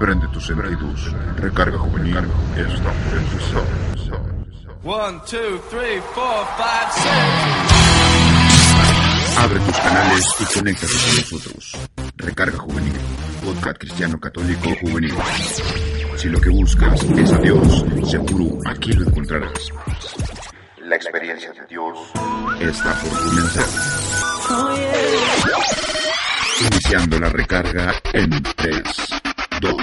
Prende tus sentidos. Recarga juvenil. Está por empezar. One, two, three, four, five, six. Abre tus canales y conéctate con nosotros. Recarga juvenil. Podcast cristiano católico juvenil. Si lo que buscas es a Dios, seguro aquí lo encontrarás. La experiencia de Dios está por comenzar. Iniciando la recarga en 3, 2,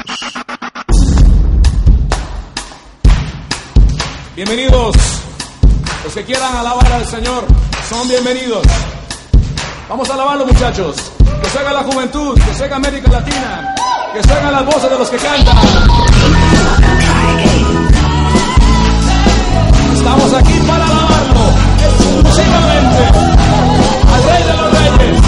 Bienvenidos. Los que quieran alabar al Señor son bienvenidos. Vamos a alabarlo, muchachos. Que se la juventud, que se América Latina, que se las voces de los que cantan. Estamos aquí para alabarlo exclusivamente al Rey de los Reyes.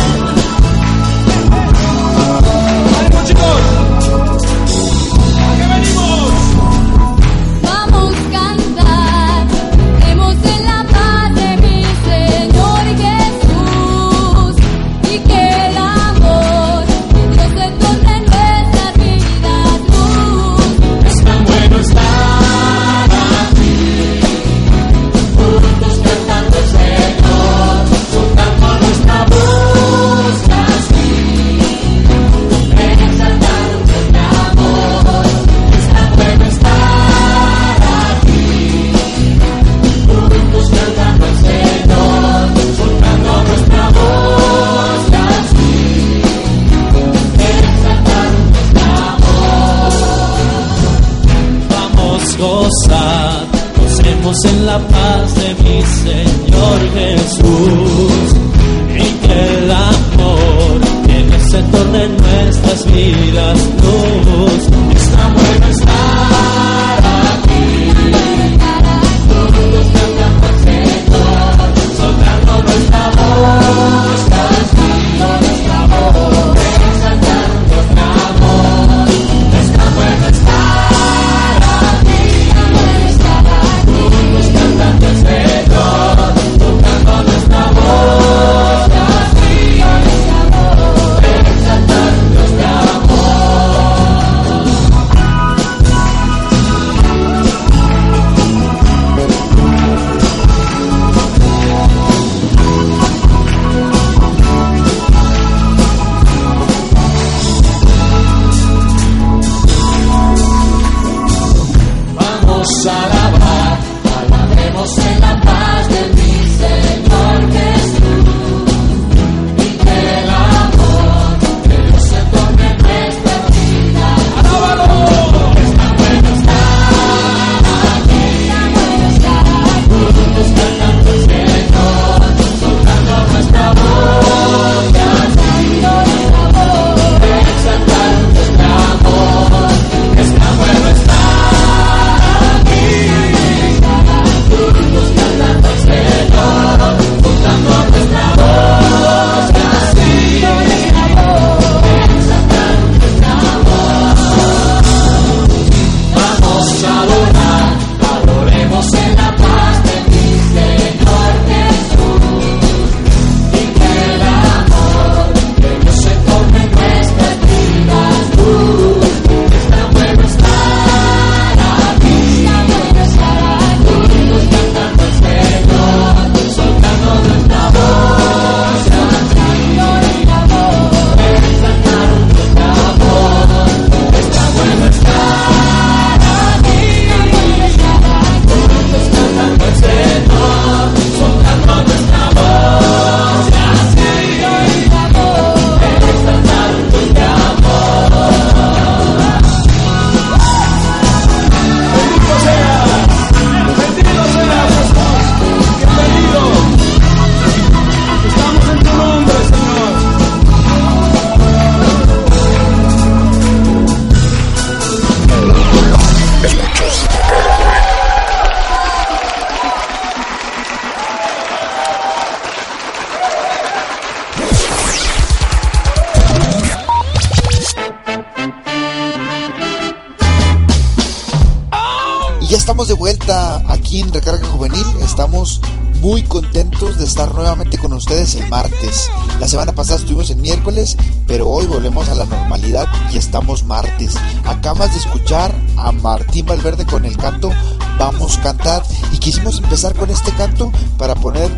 Estamos de vuelta aquí en Recarga Juvenil. Estamos muy contentos de estar nuevamente con ustedes el martes. La semana pasada estuvimos el miércoles, pero hoy volvemos a la normalidad y estamos martes. Acabas de escuchar a Martín Valverde con el canto Vamos a cantar y quisimos empezar con este canto para poner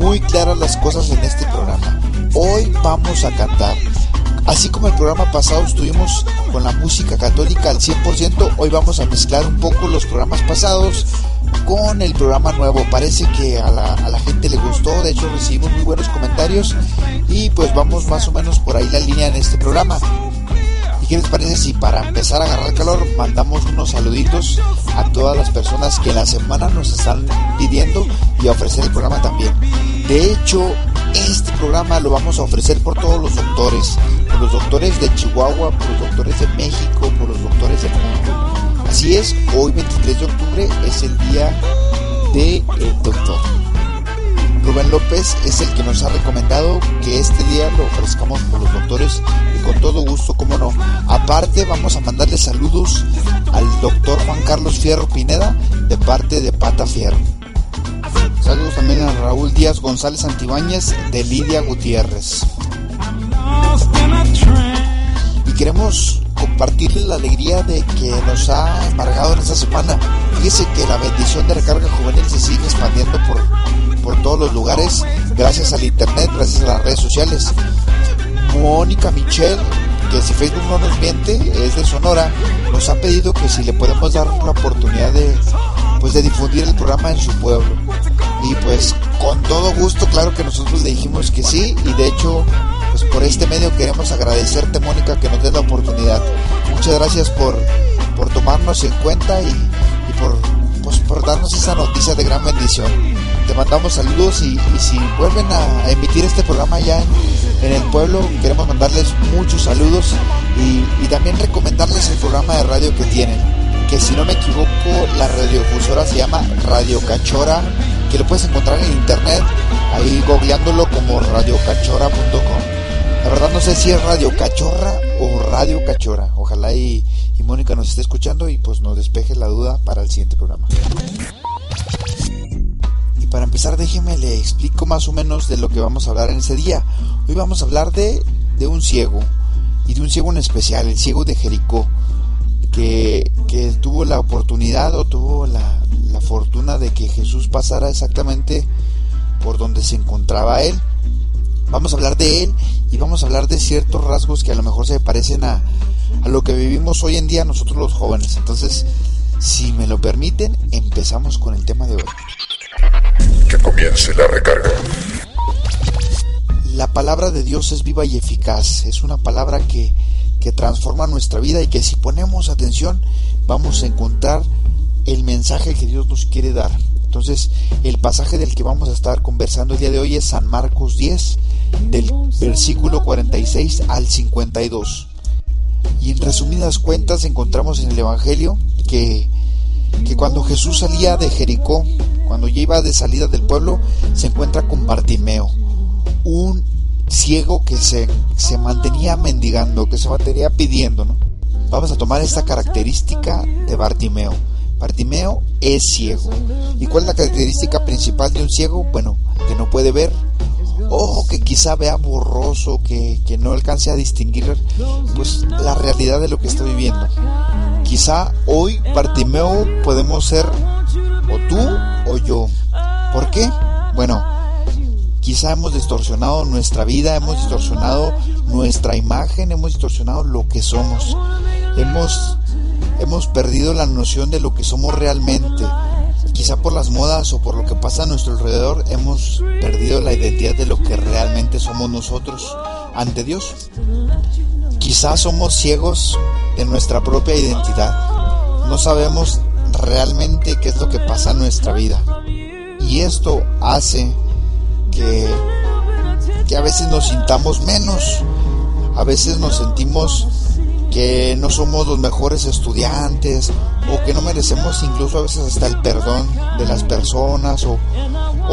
muy claras las cosas en este programa. Hoy vamos a cantar. Así como el programa pasado estuvimos con la música católica al 100%, hoy vamos a mezclar un poco los programas pasados con el programa nuevo. Parece que a la, a la, gente le gustó, de hecho recibimos muy buenos comentarios y pues vamos más o menos por ahí la línea en este programa. ¿Y qué les parece si para empezar a agarrar calor mandamos unos saluditos a todas las personas que en la semana nos están pidiendo y a ofrecer el programa también? De hecho, este programa lo vamos a ofrecer por todos los doctores, por los doctores de Chihuahua, por los doctores de México, por los doctores del mundo. Así es, hoy 23 de octubre es el día del de doctor. Rubén López es el que nos ha recomendado que este día lo ofrezcamos por los doctores y con todo gusto, como no. Aparte vamos a mandarle saludos al doctor Juan Carlos Fierro Pineda de parte de Pata Fierro. Saludos también a Raúl Díaz González Antibáñez de Lidia Gutiérrez. Y queremos compartirles la alegría de que nos ha embargado en esta semana. Fíjese que la bendición de recarga juvenil se sigue expandiendo por, por todos los lugares gracias al internet, gracias a las redes sociales. Mónica Michelle, que si Facebook no nos miente, es de Sonora, nos ha pedido que si le podemos dar la oportunidad de, pues, de difundir el programa en su pueblo. Y pues con todo gusto, claro que nosotros le dijimos que sí y de hecho pues por este medio queremos agradecerte Mónica que nos des la oportunidad. Muchas gracias por, por tomarnos en cuenta y, por, pues, por darnos esa noticia de gran bendición. Te mandamos saludos y, si vuelven a, emitir este programa ya en, el pueblo, queremos mandarles muchos saludos y, y también recomendarles el programa de radio que tienen. Que si no me equivoco, la radiodifusora se llama Radio Cachora, que lo puedes encontrar en internet, ahí googleándolo como radiocachora.com. La verdad no sé si es Radio Cachorra o Radio Cachora. Ojalá y, Mónica nos esté escuchando y pues nos despeje la duda para el siguiente programa. Y para empezar déjeme le explico más o menos de lo que vamos a hablar en ese día. Hoy vamos a hablar de, de un ciego y de un ciego en especial, el ciego de Jericó, que, que tuvo la oportunidad o tuvo la, la fortuna de que Jesús pasara exactamente por donde se encontraba él. Vamos a hablar de él y vamos a hablar de ciertos rasgos que a lo mejor se parecen a, a lo que vivimos hoy en día nosotros los jóvenes. Entonces, si me lo permiten, empezamos con el tema de hoy. Que comience la recarga. La palabra de Dios es viva y eficaz. Es una palabra que, que transforma nuestra vida y que si ponemos atención vamos a encontrar el mensaje que Dios nos quiere dar. Entonces, el pasaje del que vamos a estar conversando el día de hoy es San Marcos 10, del versículo 46 al 52. Y en resumidas cuentas encontramos en el Evangelio que, que cuando Jesús salía de Jericó, cuando ya iba de salida del pueblo, se encuentra con Bartimeo, un ciego que se, se mantenía mendigando, que se mantenía pidiendo. ¿no? Vamos a tomar esta característica de Bartimeo. Bartimeo es ciego. ¿Y cuál es la característica principal de un ciego? Bueno, que no puede ver, o que quizá vea borroso, que, que, no alcance a distinguir pues la realidad de lo que está viviendo. Quizá hoy Bartimeo podemos ser o tú o yo. ¿Por qué? Bueno, quizá hemos distorsionado nuestra vida, hemos distorsionado nuestra imagen, hemos distorsionado lo que somos. Hemos hemos perdido la noción de lo que somos realmente. Quizá por las modas o por lo que pasa a nuestro alrededor hemos perdido la identidad de lo que realmente somos nosotros ante Dios. Quizá somos ciegos de nuestra propia identidad. No sabemos realmente qué es lo que pasa en nuestra vida. Y esto hace que, que a veces nos sintamos menos. A veces nos sentimos que no somos los mejores estudiantes o que no merecemos incluso a veces hasta el perdón de las personas o,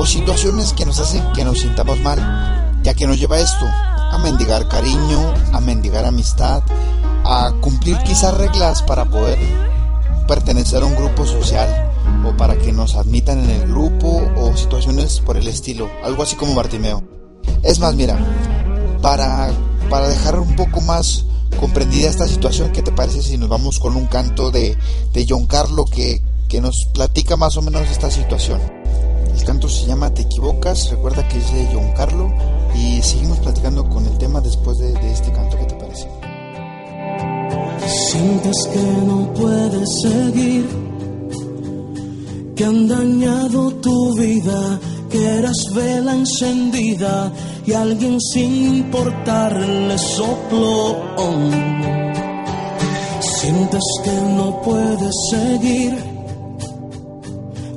situaciones que nos hacen que nos sintamos mal, ya que nos lleva esto, a mendigar cariño, a mendigar amistad, a cumplir quizás reglas para poder pertenecer a un grupo social o para que nos admitan en el grupo o situaciones por el estilo, algo así como Bartimeo. Es más, mira, para, para dejar un poco más comprendida esta situación, ¿qué te parece si nos vamos con un canto de, de John Carlo que, que nos platica más o menos esta situación? El canto se llama Te equivocas, recuerda que es de John Carlo y seguimos platicando con el tema después de, de este canto, ¿qué te parece? Sientes que no puedes seguir, que han dañado tu vida que eras vela encendida y alguien sin importarle sopló. Sientes que no puedes seguir,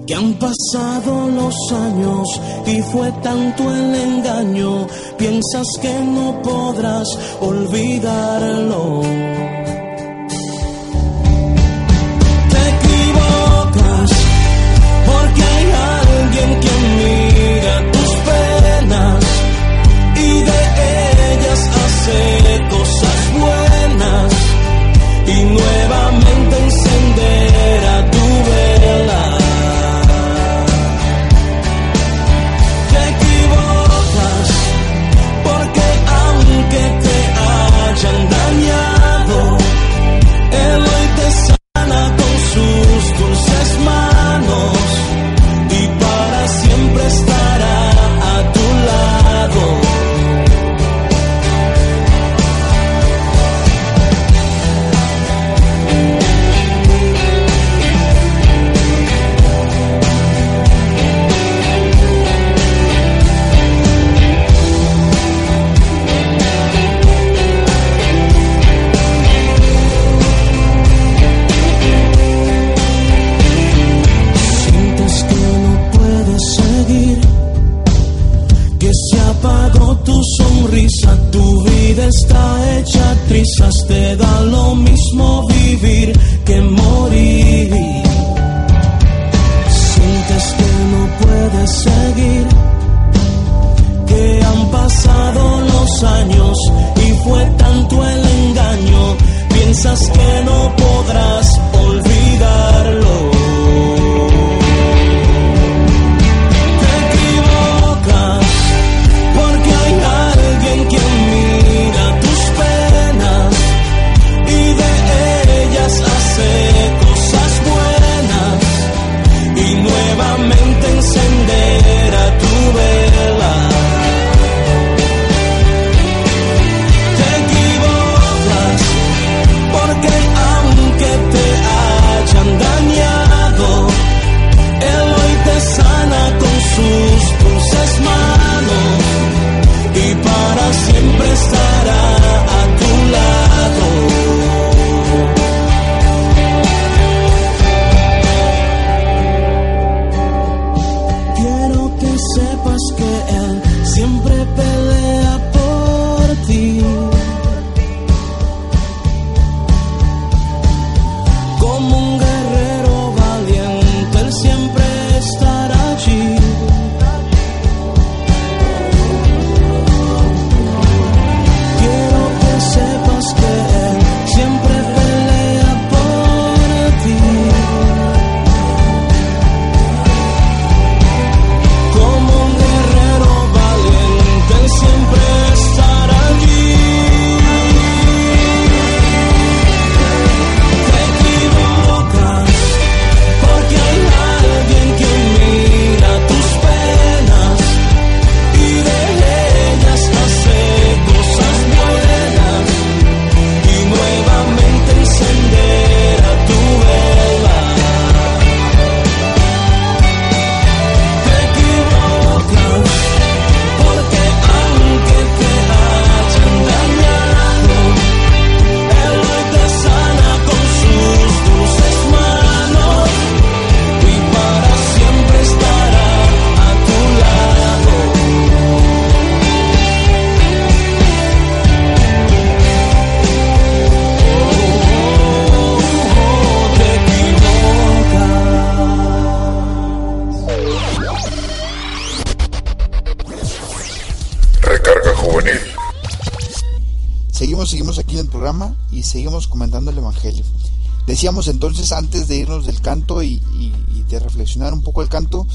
que han pasado los años y fue tanto el engaño, piensas que no podrás olvidarlo say vivir seguimos comentando el Evangelio. Decíamos entonces antes de irnos del canto y, de reflexionar un poco el canto,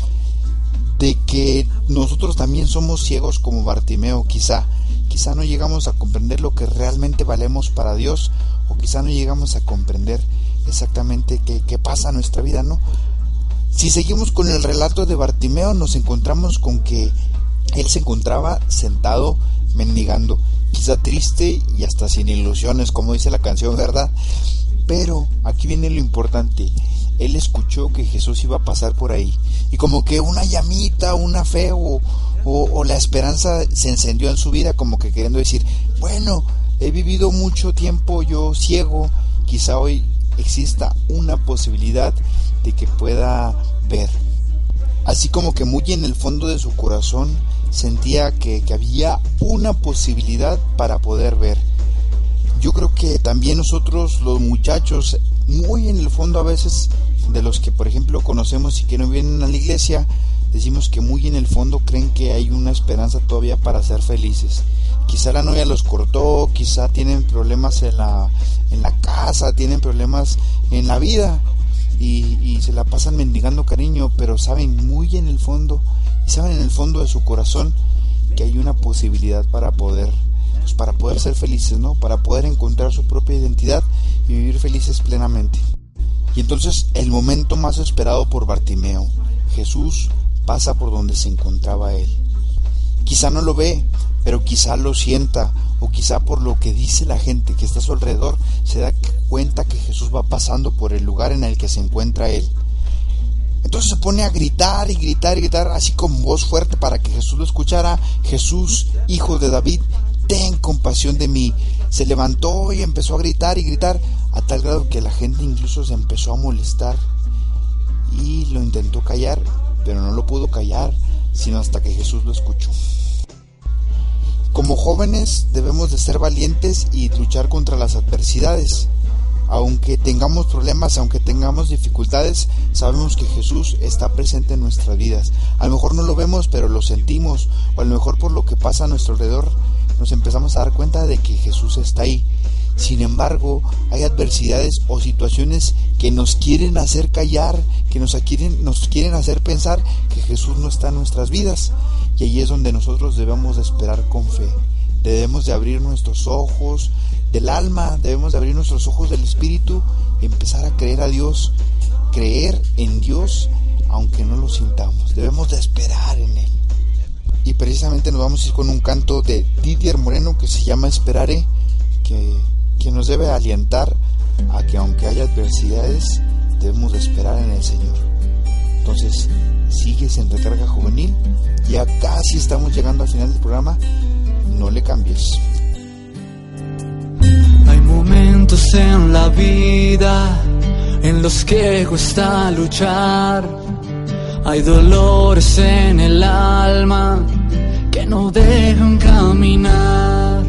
de que nosotros también somos ciegos como Bartimeo, quizá. Quizá no llegamos a comprender lo que realmente valemos para Dios o quizá no llegamos a comprender exactamente qué, qué pasa en nuestra vida, ¿no? Si seguimos con el relato de Bartimeo, nos encontramos con que él se encontraba sentado mendigando quizá triste y hasta sin ilusiones, como dice la canción, ¿verdad? Pero aquí viene lo importante. Él escuchó que Jesús iba a pasar por ahí. Y como que una llamita, una fe o, o, la esperanza se encendió en su vida, como que queriendo decir, bueno, he vivido mucho tiempo yo ciego, quizá hoy exista una posibilidad de que pueda ver. Así como que muy en el fondo de su corazón sentía que, que había una posibilidad para poder ver. Yo creo que también nosotros los muchachos, muy en el fondo a veces de los que por ejemplo conocemos y que no vienen a la iglesia, decimos que muy en el fondo creen que hay una esperanza todavía para ser felices. Quizá la novia los cortó, quizá tienen problemas en la, en la casa, tienen problemas en la vida y, y se la pasan mendigando cariño, pero saben muy en el fondo, saben en el fondo de su corazón que hay una posibilidad para poder pues para poder ser felices, ¿no? Para poder encontrar su propia identidad y vivir felices plenamente. Y entonces el momento más esperado por Bartimeo, Jesús pasa por donde se encontraba él. Quizá no lo ve, pero quizá lo sienta, o quizá por lo que dice la gente que está a su alrededor, se da cuenta que Jesús va pasando por el lugar en el que se encuentra él. Entonces se pone a gritar y gritar y gritar, así con voz fuerte para que Jesús lo escuchara. Jesús, hijo de David, ten compasión de mí. Se levantó y empezó a gritar y gritar, a tal grado que la gente incluso se empezó a molestar. Y lo intentó callar, pero no lo pudo callar, sino hasta que Jesús lo escuchó. Como jóvenes debemos de ser valientes y luchar contra las adversidades. Aunque tengamos problemas, aunque tengamos dificultades, sabemos que Jesús está presente en nuestras vidas. A lo mejor no lo vemos, pero lo sentimos, o a lo mejor por lo que pasa a nuestro alrededor, nos empezamos a dar cuenta de que Jesús está ahí. Sin embargo, hay adversidades o situaciones que nos quieren hacer callar, que nos quieren, nos quieren hacer pensar que Jesús no está en nuestras vidas. Y ahí es donde nosotros debemos de esperar con fe. Debemos de abrir nuestros ojos del alma, debemos de abrir nuestros ojos del espíritu y empezar a creer a Dios, creer en Dios aunque no lo sintamos. Debemos de esperar en Él. Y precisamente nos vamos a ir con un canto de Didier Moreno que se llama Esperaré, que, que nos debe alientar a que aunque haya adversidades, debemos de esperar en el Señor. Entonces, sigues en recarga juvenil. Ya casi estamos llegando al final del programa. No le cambies. Hay momentos en la vida en los que cuesta luchar. Hay dolores en el alma que no dejan caminar.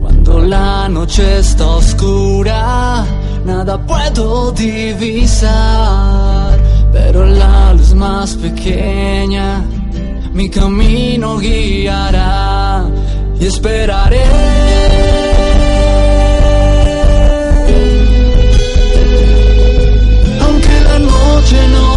Cuando la noche está oscura, nada puedo divisar. Pero la luz más pequeña mi camino guiará y esperaré. La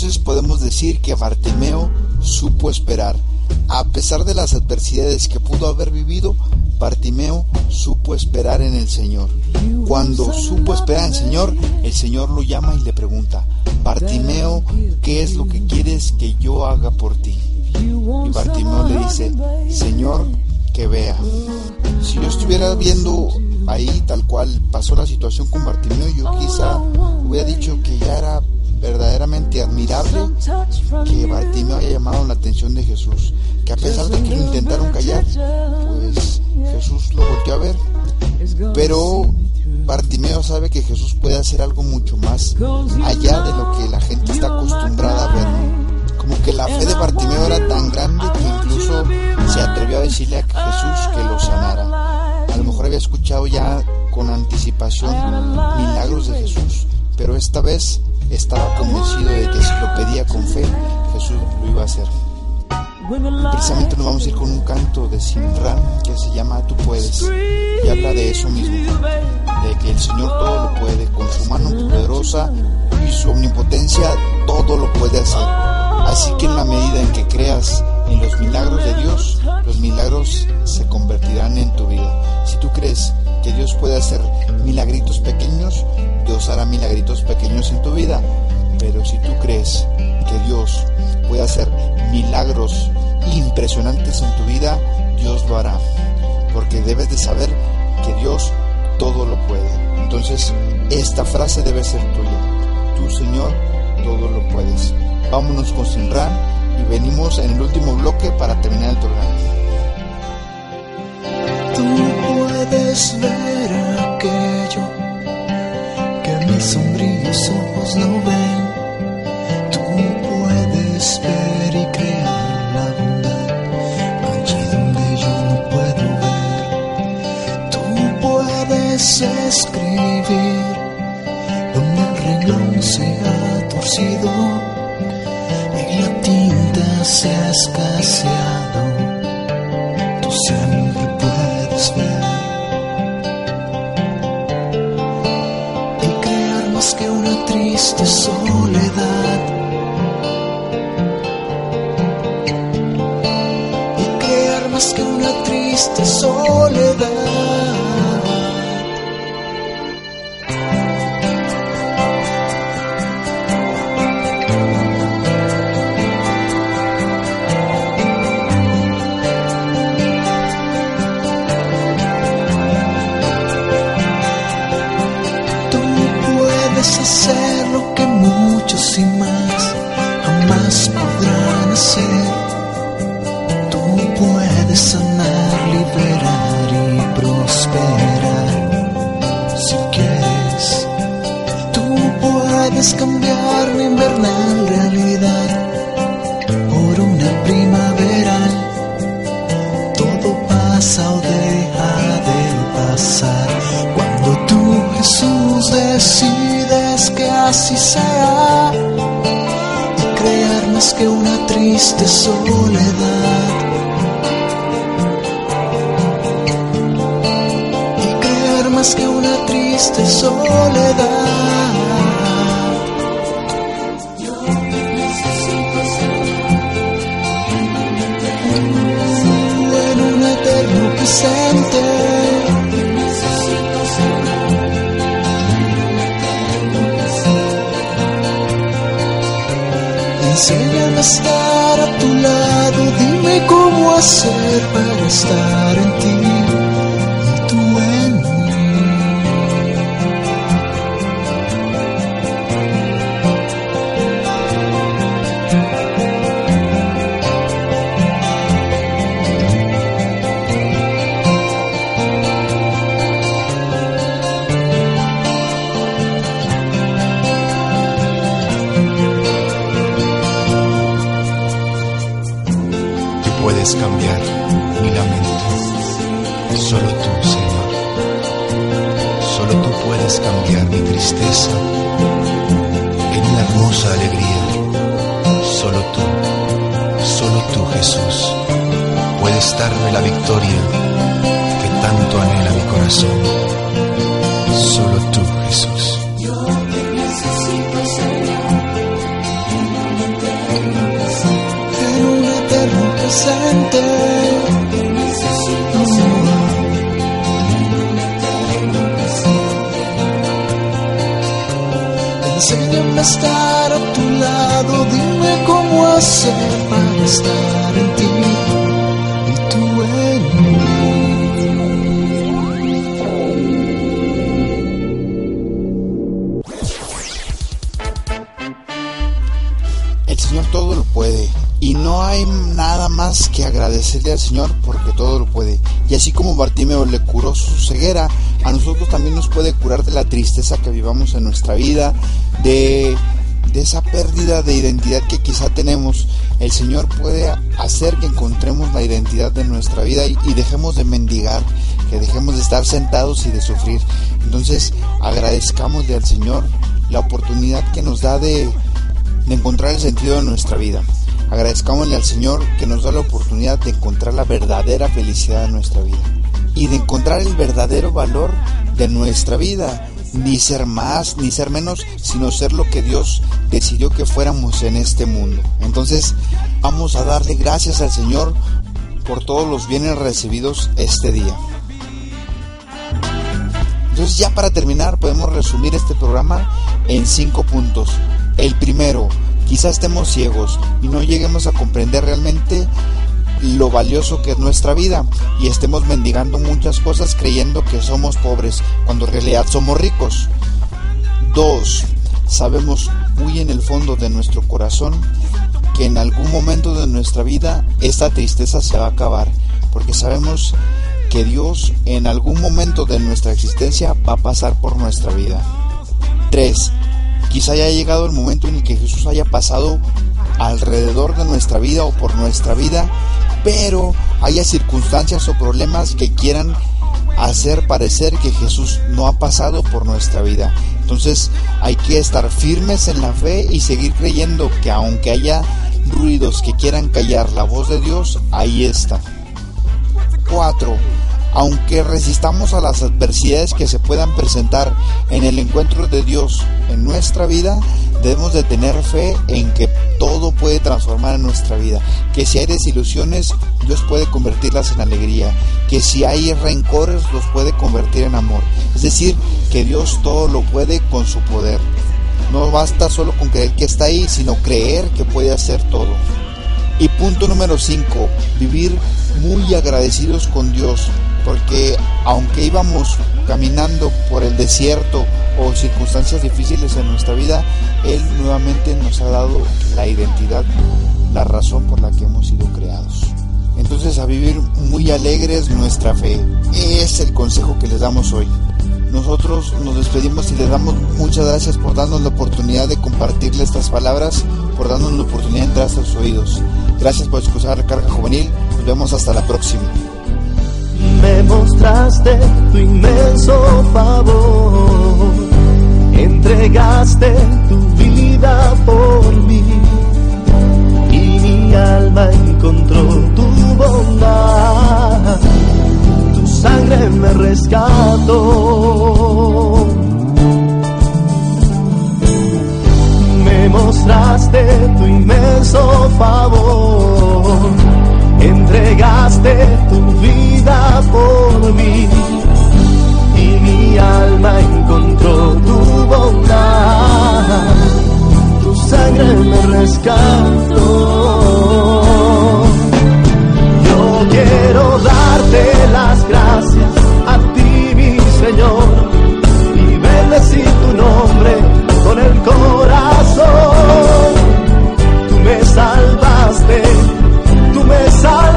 Entonces podemos decir que Bartimeo supo esperar. A pesar de las adversidades que pudo haber vivido, Bartimeo supo esperar en el Señor. Cuando supo esperar en el Señor, el Señor lo llama y le pregunta, Bartimeo, ¿qué es lo que quieres que yo haga por ti? Y Bartimeo le dice, Señor, que vea. Si yo estuviera viendo ahí tal cual pasó la situación con Bartimeo, yo quizá hubiera dicho que ya era verdaderamente admirable que Bartimeo haya llamado la atención de Jesús, que a pesar de que lo intentaron callar, pues Jesús lo volteó a ver. Pero Bartimeo sabe que Jesús puede hacer algo mucho más allá de lo que la gente está acostumbrada a ver. Como que la fe de Bartimeo era tan grande que incluso se atrevió a decirle a Jesús que lo sanara. A lo mejor había escuchado ya con anticipación milagros de Jesús, pero esta vez estaba convencido de que si lo pedía con fe, Jesús lo iba a hacer. Precisamente nos vamos a ir con un canto de Simran que se llama Tú puedes y habla de eso mismo, de que el Señor todo lo puede, con su mano poderosa y su omnipotencia todo lo puede hacer. Así que en la medida en que creas en los milagros de Dios, los milagros se convertirán en tu vida. Si tú crees que Dios puede hacer milagritos pequeños, Dios hará milagritos pequeños en tu vida. Pero si tú crees que Dios puede hacer milagros impresionantes en tu vida, Dios lo hará. Porque debes de saber que Dios todo lo puede. Entonces, esta frase debe ser tuya. Tú, Señor, todo lo puedes. Vámonos con Sinran y venimos en el último bloque para terminar el programa. Tú puedes ver mis sombríos ojos no ven. Tú puedes ver y crear la bondad allí donde yo no puedo ver. Tú puedes escribir donde el renglón se ha torcido y la tinta se ha escaseado. Y crear más que una triste soledad. Puedes cambiar la invernal realidad. Por una primaveral. Todo pasa o deja de pasar. Cuando tú Jesús decides que así sea y crear más que una triste soledad. Y crear más que una triste soledad para corazón. Solo tú, Jesús. Yo te necesito, Señor. En un eterno presente. Yo te necesito, Señor. Enséñame a estar a tu lado, dime cómo hacer para estar. Que agradecerle al Señor porque todo lo puede. Y así como Bartimeo le curó su ceguera, a nosotros también nos puede curar de la tristeza que vivamos en nuestra vida, de, de esa pérdida de identidad que quizá tenemos. El Señor puede hacer que encontremos la identidad de nuestra vida y, y dejemos de mendigar, que dejemos de estar sentados y de sufrir. Entonces agradezcamosle al Señor la oportunidad que nos da de de encontrar el sentido de nuestra vida. Agradezcámosle al Señor que nos da la oportunidad de encontrar la verdadera felicidad de nuestra vida y de encontrar el verdadero valor de nuestra vida. Ni ser más, ni ser menos, sino ser lo que Dios decidió que fuéramos en este mundo. Entonces, vamos a darle gracias al Señor por todos los bienes recibidos este día. Entonces ya para terminar podemos resumir este programa en cinco puntos. El primero, quizá estemos ciegos y no lleguemos a comprender realmente lo valioso que es nuestra vida y estemos mendigando muchas cosas creyendo que somos pobres cuando en realidad somos ricos. Dos, sabemos muy en el fondo de nuestro corazón que en algún momento de nuestra vida esta tristeza se va a acabar porque sabemos que Dios en algún momento de nuestra existencia va a pasar por nuestra vida. 3. Quizá haya llegado el momento en el que Jesús haya pasado alrededor de nuestra vida o por nuestra vida, pero haya circunstancias o problemas que quieran hacer parecer que Jesús no ha pasado por nuestra vida. Entonces hay que estar firmes en la fe y seguir creyendo que aunque haya ruidos que quieran callar la voz de Dios, ahí está. 4. Aunque resistamos a las adversidades que se puedan presentar en el encuentro de Dios en nuestra vida, debemos de tener fe en que todo puede transformar en nuestra vida. Que si hay desilusiones, Dios puede convertirlas en alegría. Que si hay rencores, los puede convertir en amor. Es decir, que Dios todo lo puede con su poder. No basta solo con creer que está ahí, sino creer que puede hacer todo. Y punto número 5, vivir muy agradecidos con Dios, porque aunque íbamos caminando por el desierto o circunstancias difíciles en nuestra vida, Él nuevamente nos ha dado la identidad, la razón por la que hemos sido creados. Entonces a vivir muy alegres nuestra fe. Es el consejo que les damos hoy. Nosotros nos despedimos y les damos muchas gracias por darnos la oportunidad de compartirle estas palabras, por darnos la oportunidad de entrar a sus oídos. Gracias por escuchar Recarga Juvenil. Nos vemos hasta la próxima. Me mostraste tu inmenso favor, entregaste tu vida por mí y mi alma encontró tu bondad, tu sangre me rescató. Me mostraste tu inmenso favor entregaste tu vida por mí y mi alma encontró tu bondad, tu sangre me rescató. Yo quiero darte las gracias a ti, mi Señor, y bendecir tu nombre con el corazón. Tú me salvaste tú